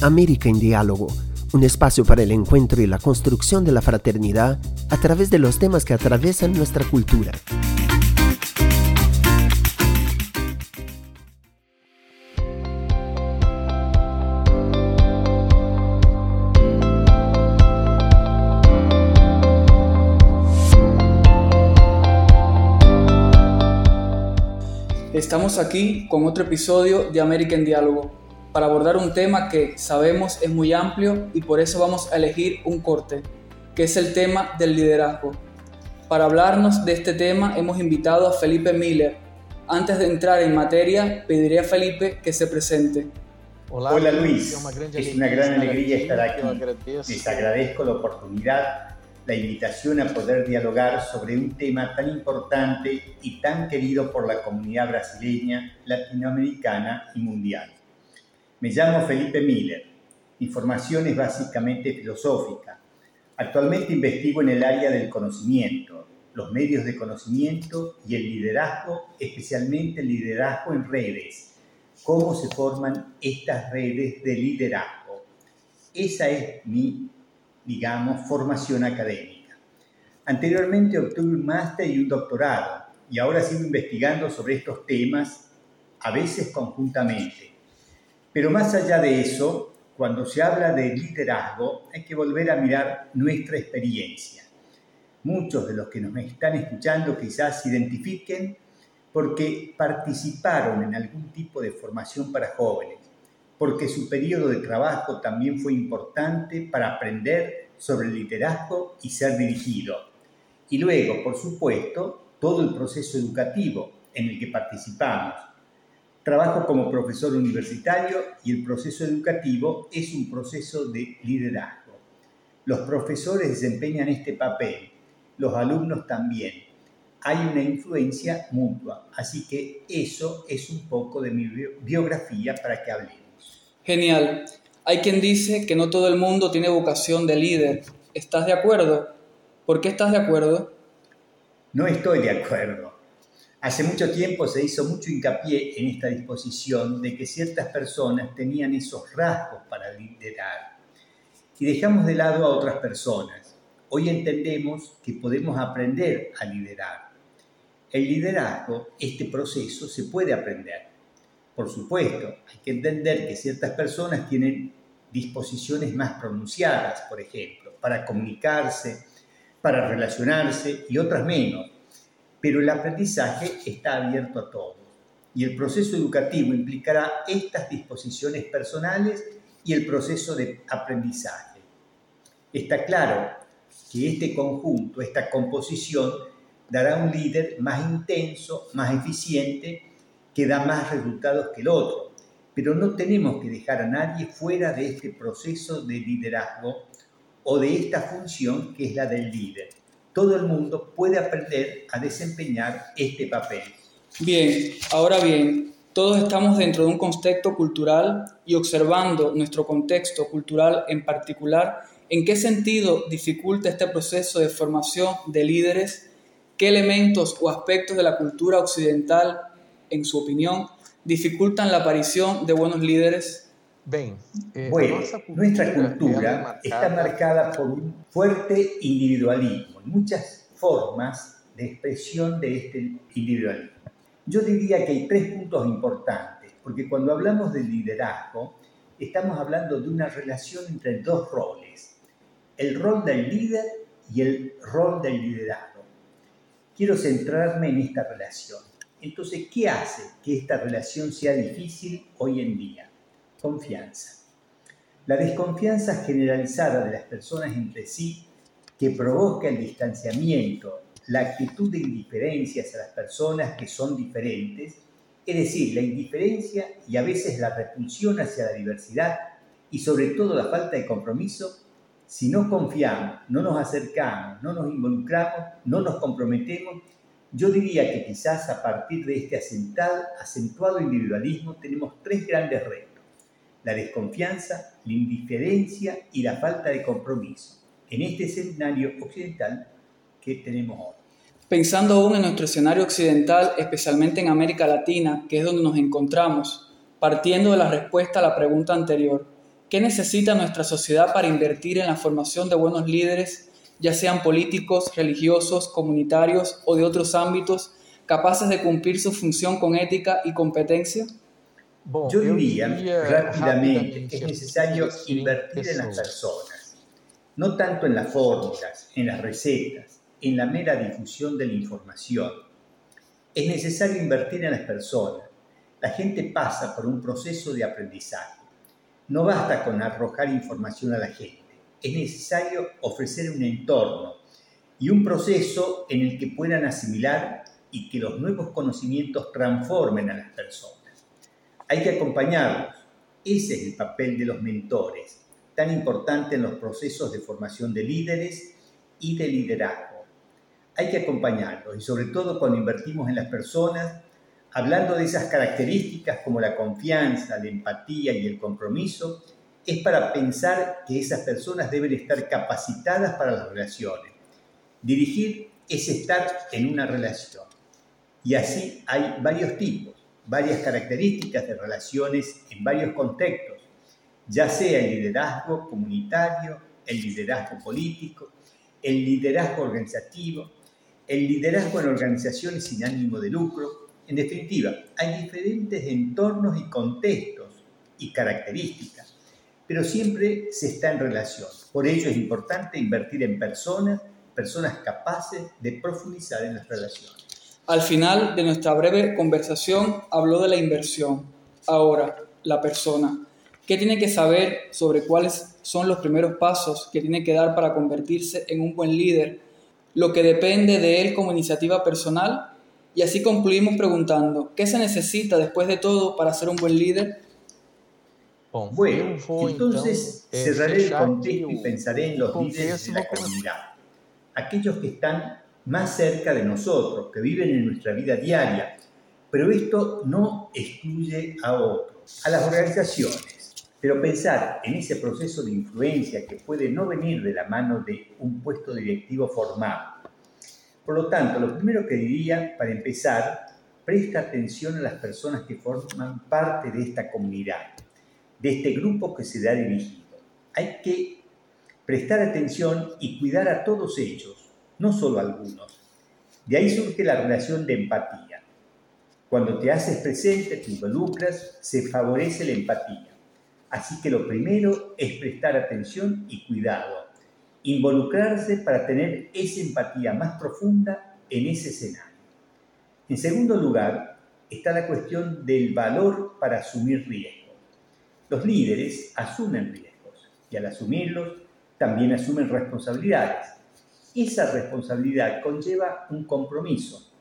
América en Diálogo, un espacio para el encuentro y la construcción de la fraternidad a través de los temas que atraviesan nuestra cultura. Estamos aquí con otro episodio de América en Diálogo para abordar un tema que sabemos es muy amplio y por eso vamos a elegir un corte, que es el tema del liderazgo. Para hablarnos de este tema hemos invitado a Felipe Miller. Antes de entrar en materia, pediré a Felipe que se presente. Hola, Luis, es una gran alegría estar aquí. Les agradezco la oportunidad la invitación a poder dialogar sobre un tema tan importante y tan querido por la comunidad brasileña, latinoamericana y mundial. Me llamo Felipe Miller. Mi formación es básicamente filosófica. Actualmente investigo en el área del conocimiento, los medios de conocimiento y el liderazgo, especialmente el liderazgo en redes. Cómo se forman estas redes de liderazgo. Esa es mi digamos, formación académica. Anteriormente obtuve un máster y un doctorado y ahora sigo investigando sobre estos temas, a veces conjuntamente. Pero más allá de eso, cuando se habla de liderazgo, hay que volver a mirar nuestra experiencia. Muchos de los que nos están escuchando quizás se identifiquen porque participaron en algún tipo de formación para jóvenes porque su periodo de trabajo también fue importante para aprender sobre el liderazgo y ser dirigido. Y luego, por supuesto, todo el proceso educativo en el que participamos. Trabajo como profesor universitario y el proceso educativo es un proceso de liderazgo. Los profesores desempeñan este papel, los alumnos también. Hay una influencia mutua, así que eso es un poco de mi biografía para que hablemos. Genial. Hay quien dice que no todo el mundo tiene vocación de líder. ¿Estás de acuerdo? ¿Por qué estás de acuerdo? No estoy de acuerdo. Hace mucho tiempo se hizo mucho hincapié en esta disposición de que ciertas personas tenían esos rasgos para liderar y dejamos de lado a otras personas. Hoy entendemos que podemos aprender a liderar. El liderazgo, este proceso, se puede aprender por supuesto, hay que entender que ciertas personas tienen disposiciones más pronunciadas, por ejemplo, para comunicarse, para relacionarse y otras menos. Pero el aprendizaje está abierto a todos y el proceso educativo implicará estas disposiciones personales y el proceso de aprendizaje. Está claro que este conjunto, esta composición, dará un líder más intenso, más eficiente que da más resultados que el otro. Pero no tenemos que dejar a nadie fuera de este proceso de liderazgo o de esta función que es la del líder. Todo el mundo puede aprender a desempeñar este papel. Bien, ahora bien, todos estamos dentro de un contexto cultural y observando nuestro contexto cultural en particular, ¿en qué sentido dificulta este proceso de formación de líderes? ¿Qué elementos o aspectos de la cultura occidental en su opinión, dificultan la aparición de buenos líderes? Eh, bueno, nuestra cultura está marcada por un fuerte individualismo, muchas formas de expresión de este individualismo. Yo diría que hay tres puntos importantes, porque cuando hablamos de liderazgo, estamos hablando de una relación entre dos roles, el rol del líder y el rol del liderazgo. Quiero centrarme en esta relación. Entonces, ¿qué hace que esta relación sea difícil hoy en día? Confianza. La desconfianza generalizada de las personas entre sí que provoca el distanciamiento, la actitud de indiferencia hacia las personas que son diferentes, es decir, la indiferencia y a veces la repulsión hacia la diversidad y sobre todo la falta de compromiso, si no confiamos, no nos acercamos, no nos involucramos, no nos comprometemos, yo diría que quizás a partir de este acentuado individualismo tenemos tres grandes retos. La desconfianza, la indiferencia y la falta de compromiso en este escenario occidental que tenemos hoy. Pensando aún en nuestro escenario occidental, especialmente en América Latina, que es donde nos encontramos, partiendo de la respuesta a la pregunta anterior, ¿Qué necesita nuestra sociedad para invertir en la formación de buenos líderes, ya sean políticos, religiosos, comunitarios o de otros ámbitos, capaces de cumplir su función con ética y competencia? Yo diría rápidamente que es necesario invertir en las personas, no tanto en las fórmulas, en las recetas, en la mera difusión de la información. Es necesario invertir en las personas. La gente pasa por un proceso de aprendizaje. No basta con arrojar información a la gente. Es necesario ofrecer un entorno y un proceso en el que puedan asimilar y que los nuevos conocimientos transformen a las personas. Hay que acompañarlos. Ese es el papel de los mentores, tan importante en los procesos de formación de líderes y de liderazgo. Hay que acompañarlos y sobre todo cuando invertimos en las personas, hablando de esas características como la confianza, la empatía y el compromiso, es para pensar que esas personas deben estar capacitadas para las relaciones. Dirigir es estar en una relación. Y así hay varios tipos, varias características de relaciones en varios contextos, ya sea el liderazgo comunitario, el liderazgo político, el liderazgo organizativo, el liderazgo en organizaciones sin ánimo de lucro, en definitiva, hay diferentes entornos y contextos y características, pero siempre se está en relación. Por ello es importante invertir en personas, personas capaces de profundizar en las relaciones. Al final de nuestra breve conversación habló de la inversión. Ahora, la persona. ¿Qué tiene que saber sobre cuáles son los primeros pasos que tiene que dar para convertirse en un buen líder? Lo que depende de él como iniciativa personal y así concluimos preguntando, ¿qué se necesita después de todo para ser un buen líder? Bueno, entonces cerraré el contexto y pensaré en los líderes de la comunidad, aquellos que están más cerca de nosotros, que viven en nuestra vida diaria, pero esto no excluye a otros, a las organizaciones. Pero pensar en ese proceso de influencia que puede no venir de la mano de un puesto directivo formal, por lo tanto, lo primero que diría, para empezar, presta atención a las personas que forman parte de esta comunidad, de este grupo que se da dirigido. Hay que prestar atención y cuidar a todos ellos, no solo algunos. De ahí surge la relación de empatía. Cuando te haces presente, te involucras, se favorece la empatía. Así que lo primero es prestar atención y cuidado involucrarse para tener esa empatía más profunda en ese escenario. En segundo lugar, está la cuestión del valor para asumir riesgos. Los líderes asumen riesgos y al asumirlos también asumen responsabilidades. Esa responsabilidad conlleva un compromiso.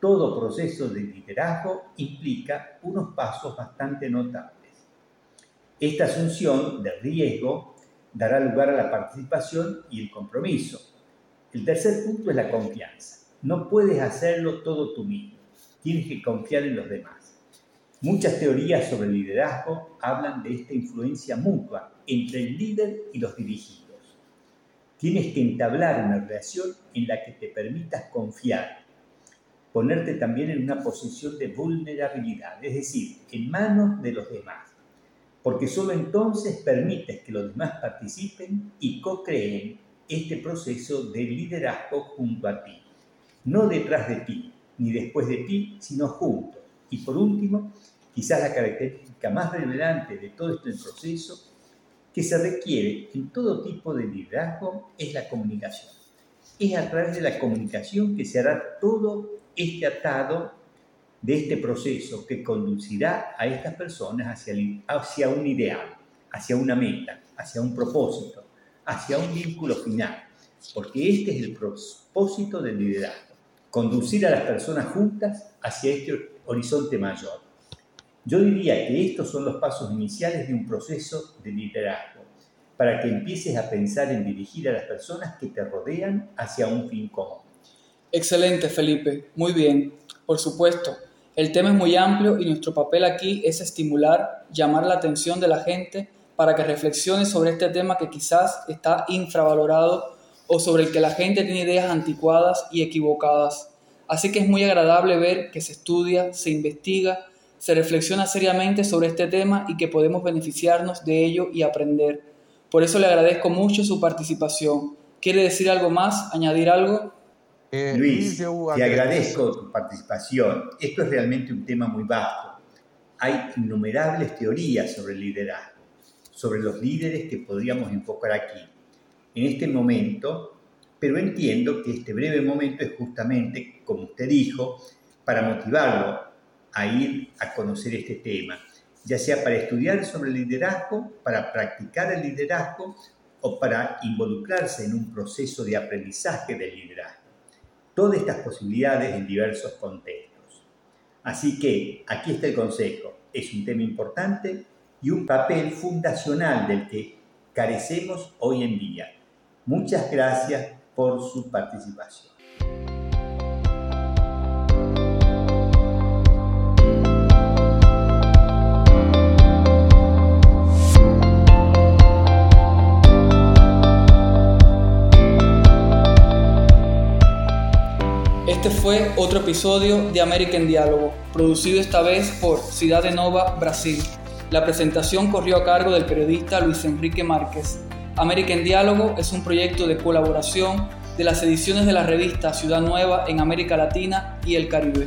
Todo proceso de liderazgo implica unos pasos bastante notables. Esta asunción de riesgo dará lugar a la participación y el compromiso. El tercer punto es la confianza. No puedes hacerlo todo tú mismo. Tienes que confiar en los demás. Muchas teorías sobre liderazgo hablan de esta influencia mutua entre el líder y los dirigidos. Tienes que entablar una relación en la que te permitas confiar, ponerte también en una posición de vulnerabilidad, es decir, en manos de los demás porque solo entonces permites que los demás participen y co-creen este proceso de liderazgo junto a ti, no detrás de ti, ni después de ti, sino juntos. Y por último, quizás la característica más relevante de todo este proceso que se requiere en todo tipo de liderazgo es la comunicación. Es a través de la comunicación que se hará todo este atado de este proceso que conducirá a estas personas hacia, hacia un ideal, hacia una meta, hacia un propósito, hacia un vínculo final. Porque este es el propósito del liderazgo, conducir a las personas juntas hacia este horizonte mayor. Yo diría que estos son los pasos iniciales de un proceso de liderazgo, para que empieces a pensar en dirigir a las personas que te rodean hacia un fin común. Excelente, Felipe. Muy bien. Por supuesto, el tema es muy amplio y nuestro papel aquí es estimular, llamar la atención de la gente para que reflexione sobre este tema que quizás está infravalorado o sobre el que la gente tiene ideas anticuadas y equivocadas. Así que es muy agradable ver que se estudia, se investiga, se reflexiona seriamente sobre este tema y que podemos beneficiarnos de ello y aprender. Por eso le agradezco mucho su participación. ¿Quiere decir algo más? ¿Añadir algo? Eh, Luis, te agradezco tu participación. Esto es realmente un tema muy vasto. Hay innumerables teorías sobre el liderazgo, sobre los líderes que podríamos enfocar aquí. En este momento, pero entiendo que este breve momento es justamente, como usted dijo, para motivarlo a ir a conocer este tema, ya sea para estudiar sobre el liderazgo, para practicar el liderazgo o para involucrarse en un proceso de aprendizaje del liderazgo. Todas estas posibilidades en diversos contextos. Así que aquí está el consejo. Es un tema importante y un papel fundacional del que carecemos hoy en día. Muchas gracias por su participación. Este fue otro episodio de American Diálogo, producido esta vez por Ciudad de Nova, Brasil. La presentación corrió a cargo del periodista Luis Enrique Márquez. American Diálogo es un proyecto de colaboración de las ediciones de la revista Ciudad Nueva en América Latina y el Caribe.